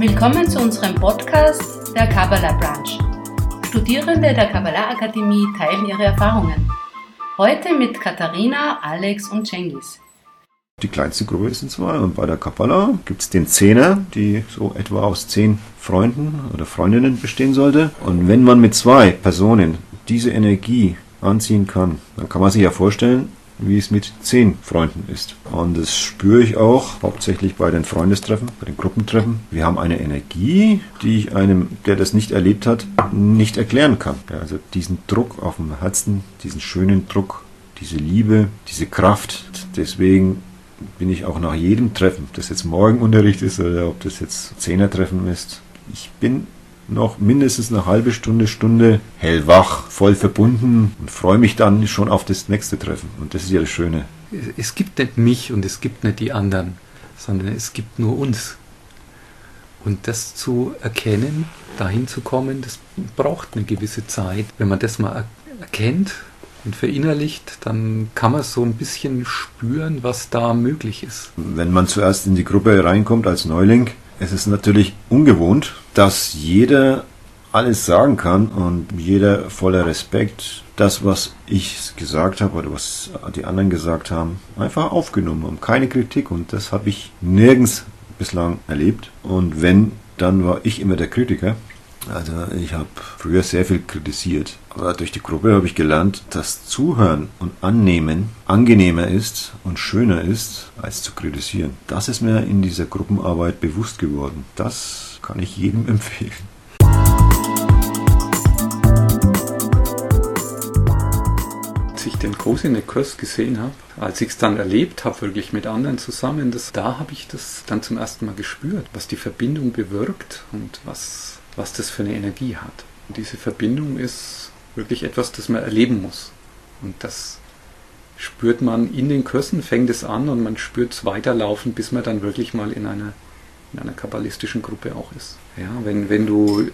Willkommen zu unserem Podcast der Kabbalah Branch. Studierende der Kabbalah Akademie teilen ihre Erfahrungen. Heute mit Katharina, Alex und Cengiz. Die kleinste Gruppe sind zwei und bei der Kabbalah gibt es den Zehner, die so etwa aus zehn Freunden oder Freundinnen bestehen sollte. Und wenn man mit zwei Personen diese Energie anziehen kann, dann kann man sich ja vorstellen, wie es mit zehn Freunden ist. Und das spüre ich auch hauptsächlich bei den Freundestreffen, bei den Gruppentreffen. Wir haben eine Energie, die ich einem, der das nicht erlebt hat, nicht erklären kann. Ja, also diesen Druck auf dem Herzen, diesen schönen Druck, diese Liebe, diese Kraft. Deswegen bin ich auch nach jedem Treffen, ob das jetzt Morgenunterricht ist oder ob das jetzt Zehnertreffen ist, ich bin noch mindestens eine halbe Stunde, Stunde hellwach, voll verbunden und freue mich dann schon auf das nächste Treffen. Und das ist ja das Schöne. Es gibt nicht mich und es gibt nicht die anderen, sondern es gibt nur uns. Und das zu erkennen, dahin zu kommen, das braucht eine gewisse Zeit. Wenn man das mal erkennt und verinnerlicht, dann kann man so ein bisschen spüren, was da möglich ist. Wenn man zuerst in die Gruppe reinkommt als Neuling, es ist natürlich ungewohnt, dass jeder alles sagen kann und jeder voller Respekt das, was ich gesagt habe oder was die anderen gesagt haben, einfach aufgenommen haben. Keine Kritik und das habe ich nirgends bislang erlebt. Und wenn, dann war ich immer der Kritiker. Also ich habe früher sehr viel kritisiert, aber durch die Gruppe habe ich gelernt, dass Zuhören und Annehmen angenehmer ist und schöner ist, als zu kritisieren. Das ist mir in dieser Gruppenarbeit bewusst geworden. Das kann ich jedem empfehlen. Als ich den Kurs in der Kurs gesehen habe, als ich es dann erlebt habe, wirklich mit anderen zusammen, das, da habe ich das dann zum ersten Mal gespürt, was die Verbindung bewirkt und was was das für eine Energie hat. Und diese Verbindung ist wirklich etwas, das man erleben muss. Und das spürt man in den Kursen, fängt es an und man spürt es weiterlaufen, bis man dann wirklich mal in einer, in einer kabbalistischen Gruppe auch ist. Ja, wenn, wenn du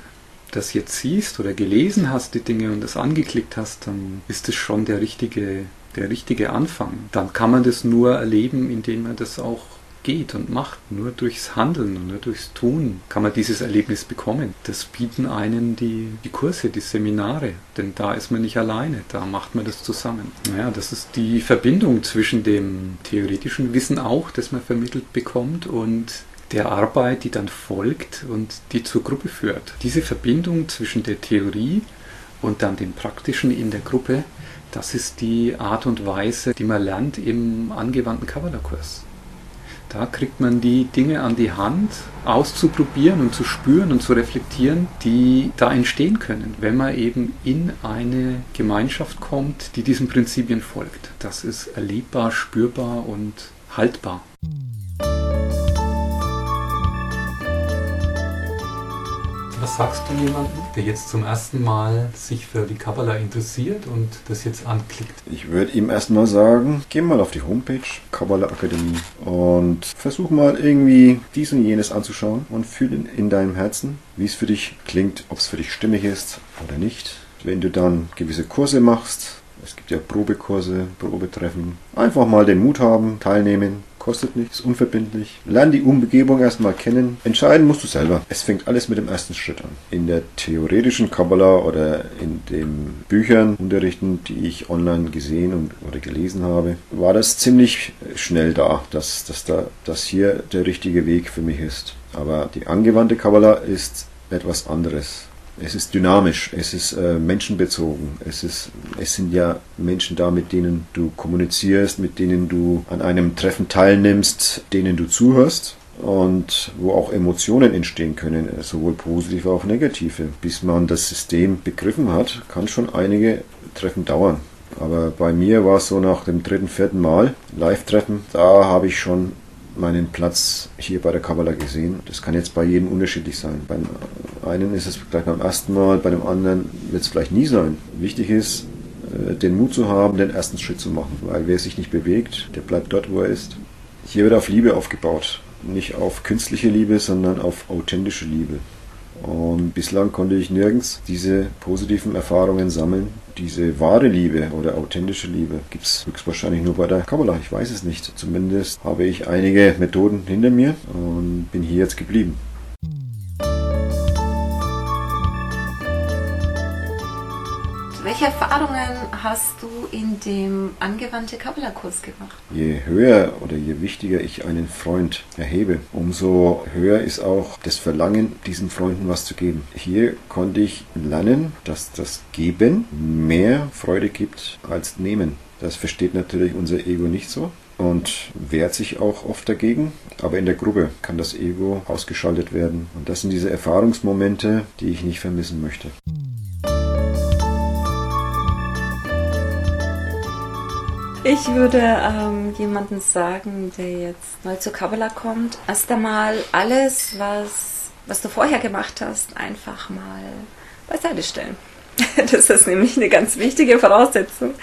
das jetzt siehst oder gelesen hast, die Dinge und das angeklickt hast, dann ist es schon der richtige, der richtige Anfang. Dann kann man das nur erleben, indem man das auch geht und macht. Nur durchs Handeln und nur durchs Tun kann man dieses Erlebnis bekommen. Das bieten einen die, die Kurse, die Seminare, denn da ist man nicht alleine, da macht man das zusammen. Naja, das ist die Verbindung zwischen dem theoretischen Wissen auch, das man vermittelt bekommt und der Arbeit, die dann folgt und die zur Gruppe führt. Diese Verbindung zwischen der Theorie und dann dem Praktischen in der Gruppe, das ist die Art und Weise, die man lernt im angewandten Kabbalah-Kurs. Da kriegt man die Dinge an die Hand, auszuprobieren und zu spüren und zu reflektieren, die da entstehen können, wenn man eben in eine Gemeinschaft kommt, die diesen Prinzipien folgt. Das ist erlebbar, spürbar und haltbar. Sagst du jemandem, der jetzt zum ersten Mal sich für die Kabbalah interessiert und das jetzt anklickt? Ich würde ihm erstmal sagen, geh mal auf die Homepage Kabbalah Akademie und versuch mal irgendwie dies und jenes anzuschauen und fühl in, in deinem Herzen, wie es für dich klingt, ob es für dich stimmig ist oder nicht. Wenn du dann gewisse Kurse machst, es gibt ja Probekurse, Probetreffen, einfach mal den Mut haben, teilnehmen, kostet nichts, unverbindlich. Lern die Umgebung erstmal kennen. Entscheiden musst du selber. Es fängt alles mit dem ersten Schritt an. In der theoretischen Kabbalah oder in den Büchern, Unterrichten, die ich online gesehen und, oder gelesen habe, war das ziemlich schnell da, dass, dass, da, dass hier der richtige Weg für mich ist. Aber die angewandte Kabbalah ist etwas anderes. Es ist dynamisch, es ist äh, menschenbezogen, es, ist, es sind ja Menschen da, mit denen du kommunizierst, mit denen du an einem Treffen teilnimmst, denen du zuhörst und wo auch Emotionen entstehen können, sowohl positive als auch negative. Bis man das System begriffen hat, kann schon einige Treffen dauern. Aber bei mir war es so nach dem dritten, vierten Mal Live-Treffen, da habe ich schon meinen Platz hier bei der Kabbalah gesehen. Das kann jetzt bei jedem unterschiedlich sein. Beim einen ist es gleich beim ersten Mal, bei dem anderen wird es vielleicht nie sein. Wichtig ist, äh, den Mut zu haben, den ersten Schritt zu machen, weil wer sich nicht bewegt, der bleibt dort, wo er ist. Hier wird auf Liebe aufgebaut. Nicht auf künstliche Liebe, sondern auf authentische Liebe. Und bislang konnte ich nirgends diese positiven Erfahrungen sammeln. Diese wahre Liebe oder authentische Liebe gibt es höchstwahrscheinlich nur bei der Kabbalah. Ich weiß es nicht. Zumindest habe ich einige Methoden hinter mir und bin hier jetzt geblieben. Welche Erfahrungen hast du in dem angewandte Kabbalah-Kurs gemacht? Je höher oder je wichtiger ich einen Freund erhebe, umso höher ist auch das Verlangen, diesen Freunden was zu geben. Hier konnte ich lernen, dass das Geben mehr Freude gibt als Nehmen. Das versteht natürlich unser Ego nicht so und wehrt sich auch oft dagegen. Aber in der Gruppe kann das Ego ausgeschaltet werden. Und das sind diese Erfahrungsmomente, die ich nicht vermissen möchte. Ich würde ähm, jemanden sagen, der jetzt neu zu Kabbalah kommt, erst einmal alles, was, was du vorher gemacht hast, einfach mal beiseite stellen. Das ist nämlich eine ganz wichtige Voraussetzung,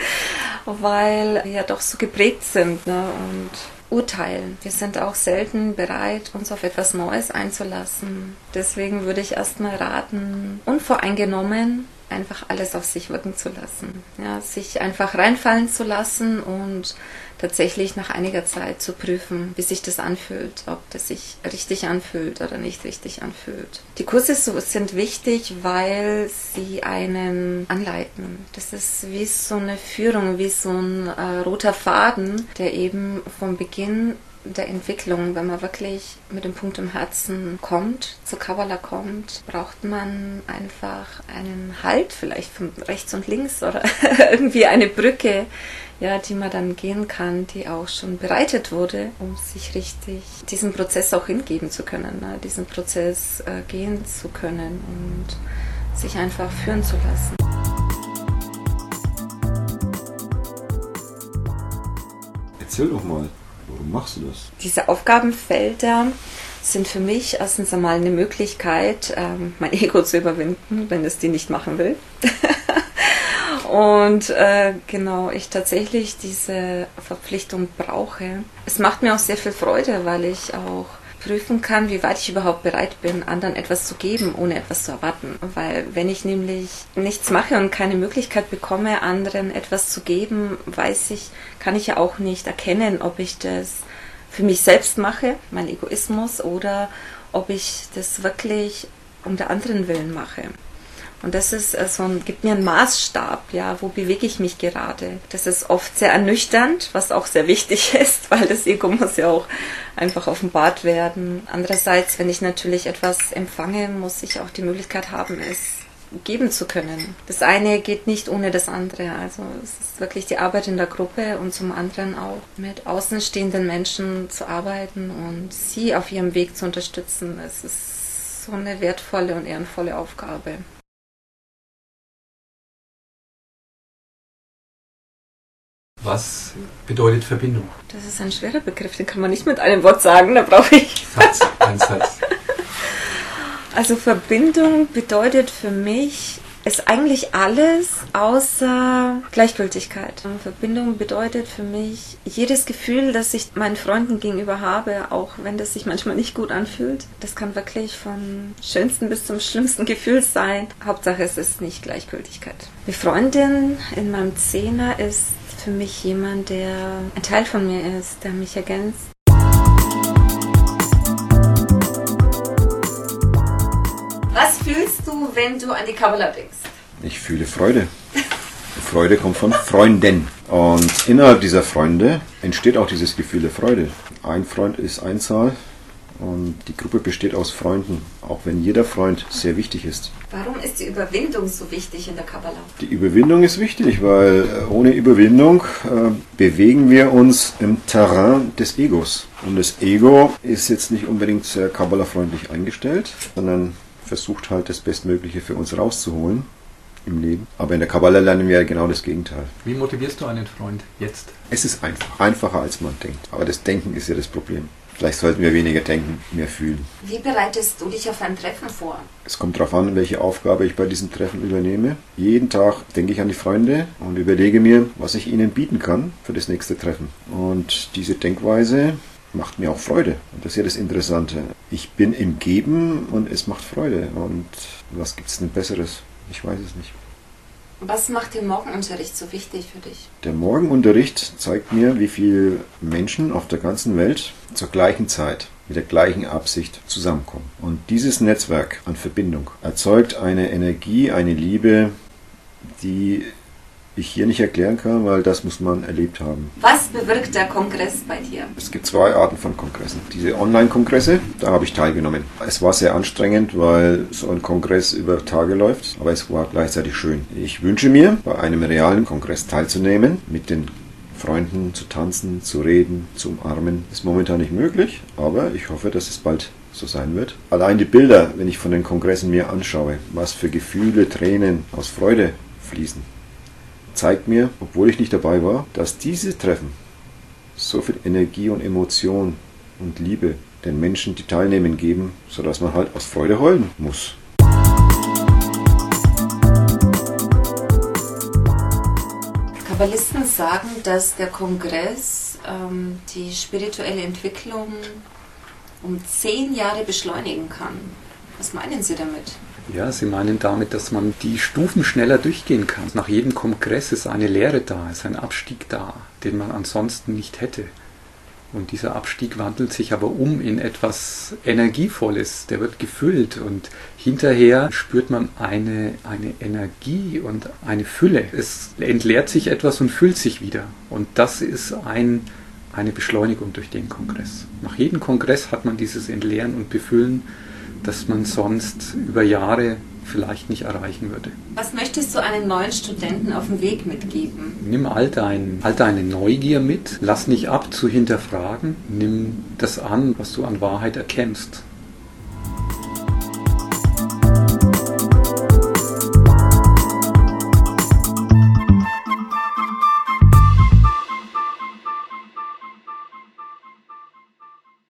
weil wir ja doch so geprägt sind ne, und urteilen. Wir sind auch selten bereit, uns auf etwas Neues einzulassen. Deswegen würde ich erstmal raten, unvoreingenommen einfach alles auf sich wirken zu lassen. Ja, sich einfach reinfallen zu lassen und tatsächlich nach einiger Zeit zu prüfen, wie sich das anfühlt, ob das sich richtig anfühlt oder nicht richtig anfühlt. Die Kurse sind wichtig, weil sie einen anleiten. Das ist wie so eine Führung, wie so ein äh, roter Faden, der eben vom Beginn der Entwicklung, wenn man wirklich mit dem Punkt im Herzen kommt, zur Kabbalah kommt, braucht man einfach einen Halt, vielleicht von rechts und links oder irgendwie eine Brücke, ja, die man dann gehen kann, die auch schon bereitet wurde, um sich richtig diesem Prozess auch hingeben zu können, ne? diesen Prozess äh, gehen zu können und sich einfach führen zu lassen. Erzähl doch mal, warum machst du das? Diese Aufgabenfelder sind für mich erstens einmal eine Möglichkeit, ähm, mein Ego zu überwinden, wenn es die nicht machen will. Und äh, genau, ich tatsächlich diese Verpflichtung brauche. Es macht mir auch sehr viel Freude, weil ich auch prüfen kann, wie weit ich überhaupt bereit bin, anderen etwas zu geben, ohne etwas zu erwarten. Weil wenn ich nämlich nichts mache und keine Möglichkeit bekomme, anderen etwas zu geben, weiß ich, kann ich ja auch nicht erkennen, ob ich das für mich selbst mache, mein Egoismus, oder ob ich das wirklich um der anderen Willen mache. Und das ist äh, so ein, gibt mir einen Maßstab, ja, wo bewege ich mich gerade. Das ist oft sehr ernüchternd, was auch sehr wichtig ist, weil das Ego muss ja auch einfach offenbart werden. Andererseits, wenn ich natürlich etwas empfange, muss ich auch die Möglichkeit haben, es geben zu können. Das eine geht nicht ohne das andere. Also es ist wirklich die Arbeit in der Gruppe und zum anderen auch mit außenstehenden Menschen zu arbeiten und sie auf ihrem Weg zu unterstützen. Es ist so eine wertvolle und ehrenvolle Aufgabe. Was bedeutet Verbindung? Das ist ein schwerer Begriff, den kann man nicht mit einem Wort sagen, da brauche ich. Satz, ein Satz. Also Verbindung bedeutet für mich, ist eigentlich alles außer Gleichgültigkeit. Verbindung bedeutet für mich jedes Gefühl, das ich meinen Freunden gegenüber habe, auch wenn das sich manchmal nicht gut anfühlt. Das kann wirklich vom schönsten bis zum schlimmsten Gefühl sein. Hauptsache es ist nicht Gleichgültigkeit. Die Freundin in meinem Zehner ist für mich jemand, der ein Teil von mir ist, der mich ergänzt. Was fühlst du, wenn du an die Kabbalah denkst? Ich fühle Freude. Freude kommt von Freunden. Und innerhalb dieser Freunde entsteht auch dieses Gefühl der Freude. Ein Freund ist Einzahl, und die Gruppe besteht aus Freunden, auch wenn jeder Freund sehr wichtig ist. Warum ist die Überwindung so wichtig in der Kabbalah? Die Überwindung ist wichtig, weil äh, ohne Überwindung äh, bewegen wir uns im Terrain des Egos. Und das Ego ist jetzt nicht unbedingt sehr Kabbalah-freundlich eingestellt, sondern versucht halt das Bestmögliche für uns rauszuholen im Leben. Aber in der Kabbalah lernen wir ja genau das Gegenteil. Wie motivierst du einen Freund jetzt? Es ist einfach, einfacher als man denkt. Aber das Denken ist ja das Problem. Vielleicht sollten wir weniger denken, mehr fühlen. Wie bereitest du dich auf ein Treffen vor? Es kommt darauf an, welche Aufgabe ich bei diesem Treffen übernehme. Jeden Tag denke ich an die Freunde und überlege mir, was ich ihnen bieten kann für das nächste Treffen. Und diese Denkweise macht mir auch Freude. Und das ist ja das Interessante. Ich bin im Geben und es macht Freude. Und was gibt es denn Besseres? Ich weiß es nicht. Was macht den Morgenunterricht so wichtig für dich? Der Morgenunterricht zeigt mir, wie viele Menschen auf der ganzen Welt zur gleichen Zeit mit der gleichen Absicht zusammenkommen. Und dieses Netzwerk an Verbindung erzeugt eine Energie, eine Liebe, die ich hier nicht erklären kann, weil das muss man erlebt haben. Was bewirkt der Kongress bei dir? Es gibt zwei Arten von Kongressen. Diese Online-Kongresse, da habe ich teilgenommen. Es war sehr anstrengend, weil so ein Kongress über Tage läuft, aber es war gleichzeitig schön. Ich wünsche mir, bei einem realen Kongress teilzunehmen, mit den Freunden zu tanzen, zu reden, zu umarmen. Ist momentan nicht möglich, aber ich hoffe, dass es bald so sein wird. Allein die Bilder, wenn ich von den Kongressen mir anschaue, was für Gefühle, Tränen aus Freude fließen, zeigt mir, obwohl ich nicht dabei war, dass diese Treffen so viel Energie und Emotion und Liebe den Menschen, die teilnehmen, geben, sodass man halt aus Freude heulen muss. Kabbalisten sagen, dass der Kongress ähm, die spirituelle Entwicklung um zehn Jahre beschleunigen kann. Was meinen Sie damit? Ja, Sie meinen damit, dass man die Stufen schneller durchgehen kann. Nach jedem Kongress ist eine Lehre da, ist ein Abstieg da, den man ansonsten nicht hätte. Und dieser Abstieg wandelt sich aber um in etwas Energievolles, der wird gefüllt und hinterher spürt man eine, eine Energie und eine Fülle. Es entleert sich etwas und füllt sich wieder. Und das ist ein, eine Beschleunigung durch den Kongress. Nach jedem Kongress hat man dieses Entleeren und Befüllen, das man sonst über Jahre vielleicht nicht erreichen würde. Was möchtest du einem neuen Studenten auf dem Weg mitgeben? Nimm all, dein, all deine Neugier mit, lass nicht ab zu hinterfragen, nimm das an, was du an Wahrheit erkennst